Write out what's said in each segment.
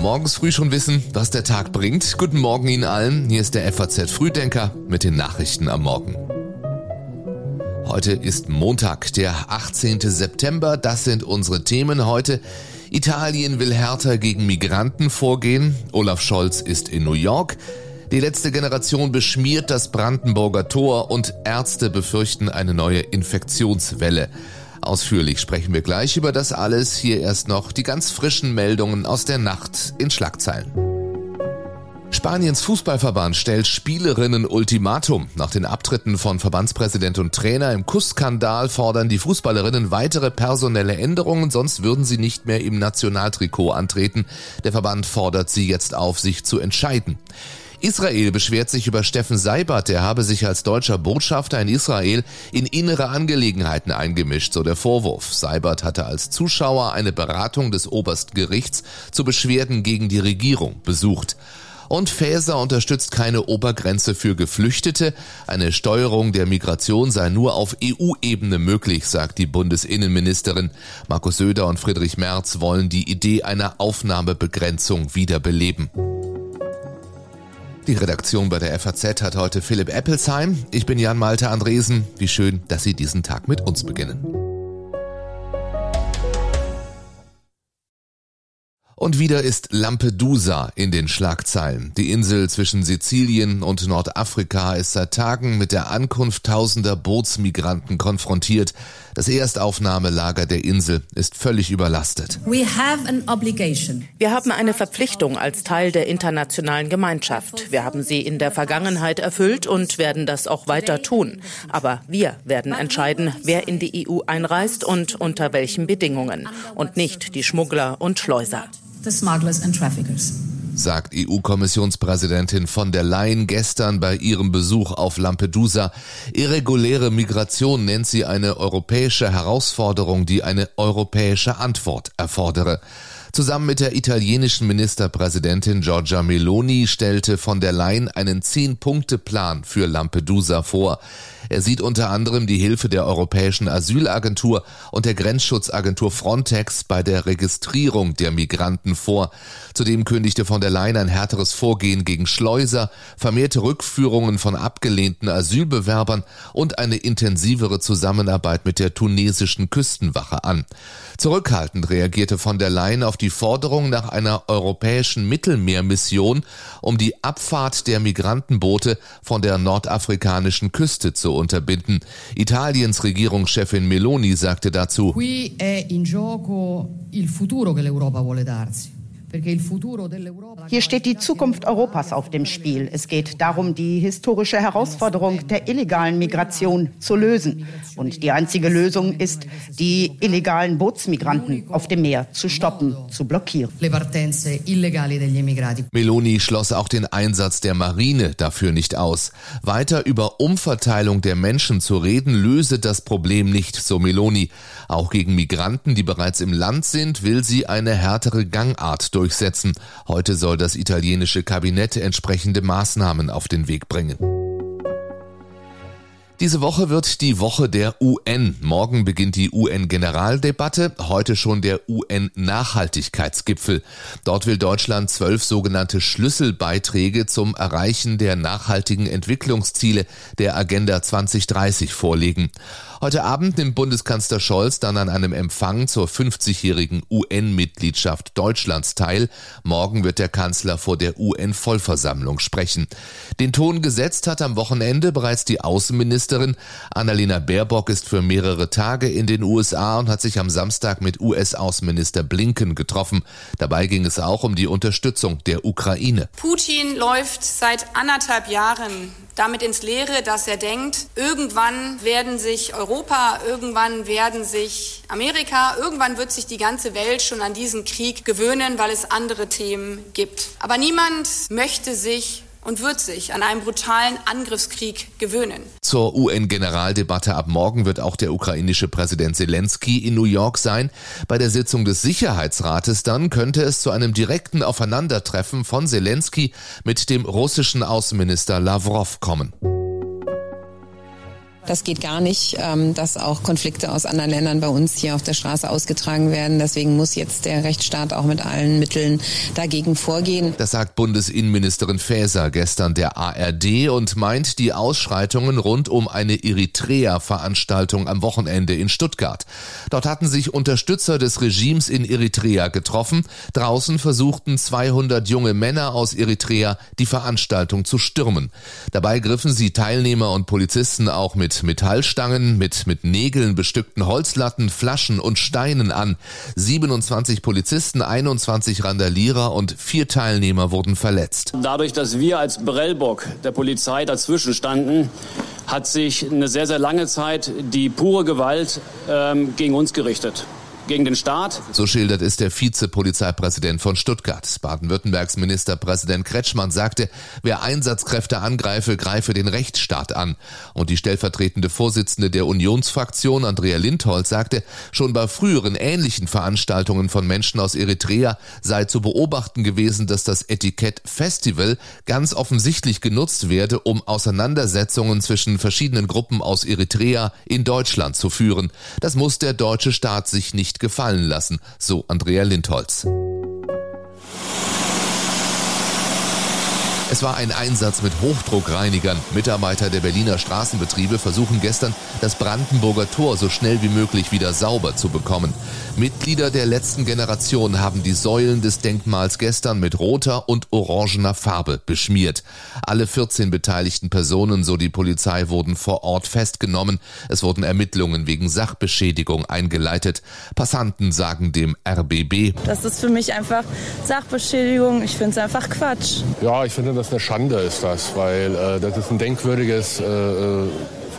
Morgens früh schon wissen, was der Tag bringt. Guten Morgen Ihnen allen. Hier ist der FAZ Frühdenker mit den Nachrichten am Morgen. Heute ist Montag, der 18. September. Das sind unsere Themen heute. Italien will härter gegen Migranten vorgehen. Olaf Scholz ist in New York. Die letzte Generation beschmiert das Brandenburger Tor und Ärzte befürchten eine neue Infektionswelle. Ausführlich sprechen wir gleich über das alles. Hier erst noch die ganz frischen Meldungen aus der Nacht in Schlagzeilen. Spaniens Fußballverband stellt Spielerinnen Ultimatum. Nach den Abtritten von Verbandspräsident und Trainer im Kussskandal fordern die Fußballerinnen weitere personelle Änderungen, sonst würden sie nicht mehr im Nationaltrikot antreten. Der Verband fordert sie jetzt auf, sich zu entscheiden. Israel beschwert sich über Steffen Seibert, der habe sich als deutscher Botschafter in Israel in innere Angelegenheiten eingemischt, so der Vorwurf. Seibert hatte als Zuschauer eine Beratung des obersten Gerichts zu Beschwerden gegen die Regierung besucht. Und Faeser unterstützt keine Obergrenze für Geflüchtete. Eine Steuerung der Migration sei nur auf EU-Ebene möglich, sagt die Bundesinnenministerin. Markus Söder und Friedrich Merz wollen die Idee einer Aufnahmebegrenzung wiederbeleben. Die Redaktion bei der FAZ hat heute Philipp Eppelsheim. Ich bin Jan Malte Andresen. Wie schön, dass Sie diesen Tag mit uns beginnen. Und wieder ist Lampedusa in den Schlagzeilen. Die Insel zwischen Sizilien und Nordafrika ist seit Tagen mit der Ankunft tausender Bootsmigranten konfrontiert. Das Erstaufnahmelager der Insel ist völlig überlastet. Wir haben eine Verpflichtung als Teil der internationalen Gemeinschaft. Wir haben sie in der Vergangenheit erfüllt und werden das auch weiter tun. Aber wir werden entscheiden, wer in die EU einreist und unter welchen Bedingungen. Und nicht die Schmuggler und Schleuser the smugglers and traffickers sagt EU-Kommissionspräsidentin von der Leyen gestern bei ihrem Besuch auf Lampedusa. Irreguläre Migration nennt sie eine europäische Herausforderung, die eine europäische Antwort erfordere. Zusammen mit der italienischen Ministerpräsidentin Giorgia Meloni stellte von der Leyen einen Zehn-Punkte-Plan für Lampedusa vor. Er sieht unter anderem die Hilfe der Europäischen Asylagentur und der Grenzschutzagentur Frontex bei der Registrierung der Migranten vor. Zudem kündigte von der Leyen ein härteres Vorgehen gegen Schleuser, vermehrte Rückführungen von abgelehnten Asylbewerbern und eine intensivere Zusammenarbeit mit der tunesischen Küstenwache an. Zurückhaltend reagierte von der Leyen auf die Forderung nach einer europäischen Mittelmeermission, um die Abfahrt der Migrantenboote von der nordafrikanischen Küste zu unterbinden. Italiens Regierungschefin Meloni sagte dazu, Qui è in gioco il futuro che l'Europa vuole darsi. Hier steht die Zukunft Europas auf dem Spiel. Es geht darum, die historische Herausforderung der illegalen Migration zu lösen. Und die einzige Lösung ist, die illegalen Bootsmigranten auf dem Meer zu stoppen, zu blockieren. Meloni schloss auch den Einsatz der Marine dafür nicht aus. Weiter über Umverteilung der Menschen zu reden, löse das Problem nicht, so Meloni. Auch gegen Migranten, die bereits im Land sind, will sie eine härtere Gangart durchsetzen. Heute soll das italienische Kabinett entsprechende Maßnahmen auf den Weg bringen. Diese Woche wird die Woche der UN. Morgen beginnt die UN-Generaldebatte, heute schon der UN-Nachhaltigkeitsgipfel. Dort will Deutschland zwölf sogenannte Schlüsselbeiträge zum Erreichen der nachhaltigen Entwicklungsziele der Agenda 2030 vorlegen. Heute Abend nimmt Bundeskanzler Scholz dann an einem Empfang zur 50-jährigen UN-Mitgliedschaft Deutschlands teil. Morgen wird der Kanzler vor der UN-Vollversammlung sprechen. Den Ton gesetzt hat am Wochenende bereits die Außenministerin. Annalena Baerbock ist für mehrere Tage in den USA und hat sich am Samstag mit US-Außenminister Blinken getroffen. Dabei ging es auch um die Unterstützung der Ukraine. Putin läuft seit anderthalb Jahren damit ins Leere, dass er denkt, irgendwann werden sich Europa, irgendwann werden sich Amerika, irgendwann wird sich die ganze Welt schon an diesen Krieg gewöhnen, weil es andere Themen gibt. Aber niemand möchte sich und wird sich an einen brutalen Angriffskrieg gewöhnen. Zur UN-Generaldebatte ab morgen wird auch der ukrainische Präsident Zelensky in New York sein. Bei der Sitzung des Sicherheitsrates dann könnte es zu einem direkten Aufeinandertreffen von Zelensky mit dem russischen Außenminister Lavrov kommen. Das geht gar nicht, ähm, dass auch Konflikte aus anderen Ländern bei uns hier auf der Straße ausgetragen werden. Deswegen muss jetzt der Rechtsstaat auch mit allen Mitteln dagegen vorgehen. Das sagt Bundesinnenministerin Faeser gestern der ARD und meint die Ausschreitungen rund um eine Eritrea-Veranstaltung am Wochenende in Stuttgart. Dort hatten sich Unterstützer des Regimes in Eritrea getroffen. Draußen versuchten 200 junge Männer aus Eritrea die Veranstaltung zu stürmen. Dabei griffen sie Teilnehmer und Polizisten auch mit mit Metallstangen, mit, mit Nägeln bestückten Holzlatten, Flaschen und Steinen an. 27 Polizisten, 21 Randalierer und vier Teilnehmer wurden verletzt. Dadurch, dass wir als Brellbock der Polizei dazwischen standen, hat sich eine sehr, sehr lange Zeit die pure Gewalt ähm, gegen uns gerichtet gegen den Staat. So schildert es der Vizepolizeipräsident von Stuttgart. Baden-Württembergs Ministerpräsident Kretschmann sagte, wer Einsatzkräfte angreife, greife den Rechtsstaat an. Und die stellvertretende Vorsitzende der Unionsfraktion, Andrea Lindholz, sagte, schon bei früheren ähnlichen Veranstaltungen von Menschen aus Eritrea sei zu beobachten gewesen, dass das Etikett Festival ganz offensichtlich genutzt werde, um Auseinandersetzungen zwischen verschiedenen Gruppen aus Eritrea in Deutschland zu führen. Das muss der deutsche Staat sich nicht gefallen lassen, so Andrea Lindholz. Es war ein Einsatz mit Hochdruckreinigern. Mitarbeiter der Berliner Straßenbetriebe versuchen gestern, das Brandenburger Tor so schnell wie möglich wieder sauber zu bekommen. Mitglieder der letzten Generation haben die Säulen des Denkmals gestern mit roter und orangener Farbe beschmiert. Alle 14 beteiligten Personen, so die Polizei, wurden vor Ort festgenommen. Es wurden Ermittlungen wegen Sachbeschädigung eingeleitet. Passanten sagen dem RBB. Das ist für mich einfach Sachbeschädigung. Ich finde es einfach Quatsch. Ja, ich finde das eine Schande ist das, weil äh, das ist ein denkwürdiges äh, äh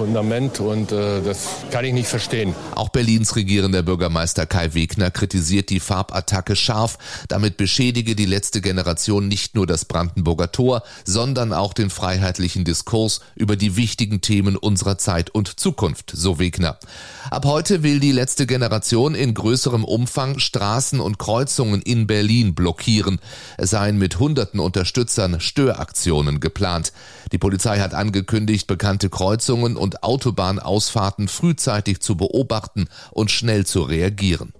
Fundament und äh, das kann ich nicht verstehen. Auch Berlins regierender Bürgermeister Kai Wegner kritisiert die Farbattacke scharf. Damit beschädige die letzte Generation nicht nur das Brandenburger Tor, sondern auch den freiheitlichen Diskurs über die wichtigen Themen unserer Zeit und Zukunft, so Wegner. Ab heute will die letzte Generation in größerem Umfang Straßen und Kreuzungen in Berlin blockieren. Es seien mit hunderten Unterstützern Störaktionen geplant. Die Polizei hat angekündigt, bekannte Kreuzungen und Autobahnausfahrten frühzeitig zu beobachten und schnell zu reagieren.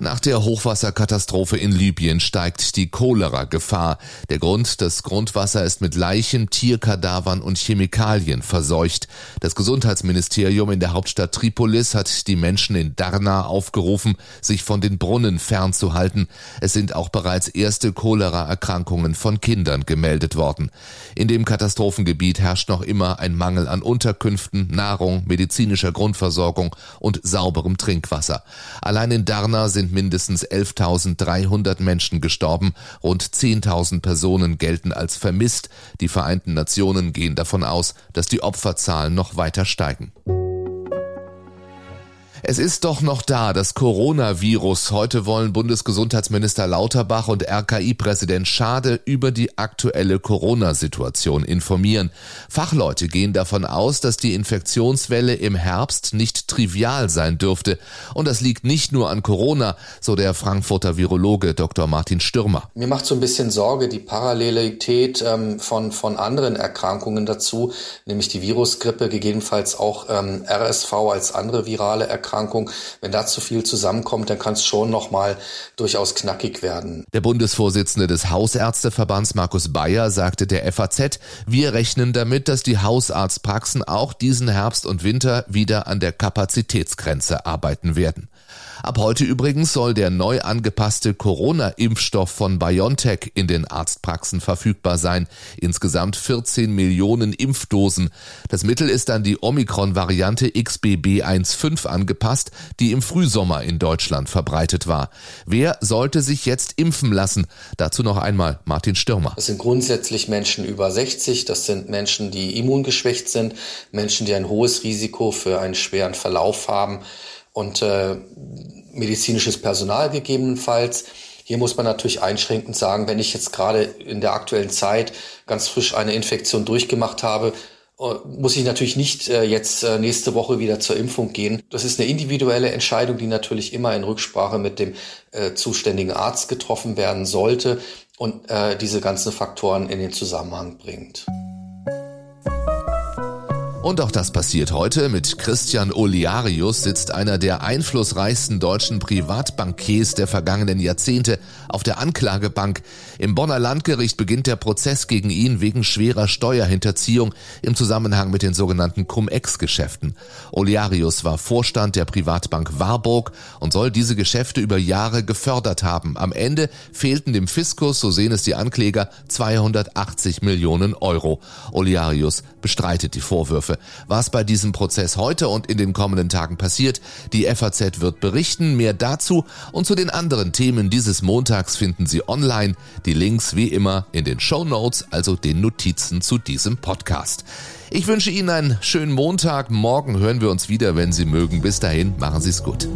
Nach der Hochwasserkatastrophe in Libyen steigt die Cholera-Gefahr. Der Grund, das Grundwasser ist mit Leichen, Tierkadavern und Chemikalien verseucht. Das Gesundheitsministerium in der Hauptstadt Tripolis hat die Menschen in Darna aufgerufen, sich von den Brunnen fernzuhalten. Es sind auch bereits erste Cholera-Erkrankungen von Kindern gemeldet worden. In dem Katastrophengebiet herrscht noch immer ein Mangel an Unterkünften, Nahrung, medizinischer Grundversorgung und sauberem Trinkwasser. Allein in Darna sind sind mindestens 11.300 Menschen gestorben, rund 10.000 Personen gelten als vermisst. Die Vereinten Nationen gehen davon aus, dass die Opferzahlen noch weiter steigen. Es ist doch noch da, das Coronavirus. Heute wollen Bundesgesundheitsminister Lauterbach und RKI-Präsident Schade über die aktuelle Corona-Situation informieren. Fachleute gehen davon aus, dass die Infektionswelle im Herbst nicht trivial sein dürfte. Und das liegt nicht nur an Corona, so der Frankfurter Virologe Dr. Martin Stürmer. Mir macht so ein bisschen Sorge die Parallelität ähm, von, von anderen Erkrankungen dazu, nämlich die Virusgrippe, gegebenenfalls auch ähm, RSV als andere virale Erkrankungen. Erkrankung. Wenn da zu viel zusammenkommt, dann kann es schon nochmal durchaus knackig werden. Der Bundesvorsitzende des Hausärzteverbands Markus Bayer sagte der FAZ, wir rechnen damit, dass die Hausarztpraxen auch diesen Herbst und Winter wieder an der Kapazitätsgrenze arbeiten werden. Ab heute übrigens soll der neu angepasste Corona-Impfstoff von BioNTech in den Arztpraxen verfügbar sein. Insgesamt 14 Millionen Impfdosen. Das Mittel ist an die Omikron-Variante XBB1.5 angepasst, die im Frühsommer in Deutschland verbreitet war. Wer sollte sich jetzt impfen lassen? Dazu noch einmal Martin Stürmer. Das sind grundsätzlich Menschen über 60. Das sind Menschen, die immungeschwächt sind, Menschen, die ein hohes Risiko für einen schweren Verlauf haben und äh, medizinisches Personal gegebenenfalls. Hier muss man natürlich einschränkend sagen, wenn ich jetzt gerade in der aktuellen Zeit ganz frisch eine Infektion durchgemacht habe, äh, muss ich natürlich nicht äh, jetzt äh, nächste Woche wieder zur Impfung gehen. Das ist eine individuelle Entscheidung, die natürlich immer in Rücksprache mit dem zuständigen Arzt getroffen werden sollte und diese ganzen Faktoren in den Zusammenhang bringt. Und auch das passiert heute. Mit Christian Oliarius sitzt einer der einflussreichsten deutschen Privatbankiers der vergangenen Jahrzehnte auf der Anklagebank. Im Bonner Landgericht beginnt der Prozess gegen ihn wegen schwerer Steuerhinterziehung im Zusammenhang mit den sogenannten Cum-Ex-Geschäften. Oliarius war Vorstand der Privatbank Warburg und soll diese Geschäfte über Jahre gefördert haben. Am Ende fehlten dem Fiskus, so sehen es die Ankläger, 280 Millionen Euro. Oliarius bestreitet die Vorwürfe. Vorwürfe. Was bei diesem Prozess heute und in den kommenden Tagen passiert, die FAZ wird berichten. Mehr dazu und zu den anderen Themen dieses Montags finden Sie online. Die Links wie immer in den Show Notes, also den Notizen zu diesem Podcast. Ich wünsche Ihnen einen schönen Montag. Morgen hören wir uns wieder, wenn Sie mögen. Bis dahin, machen Sie es gut.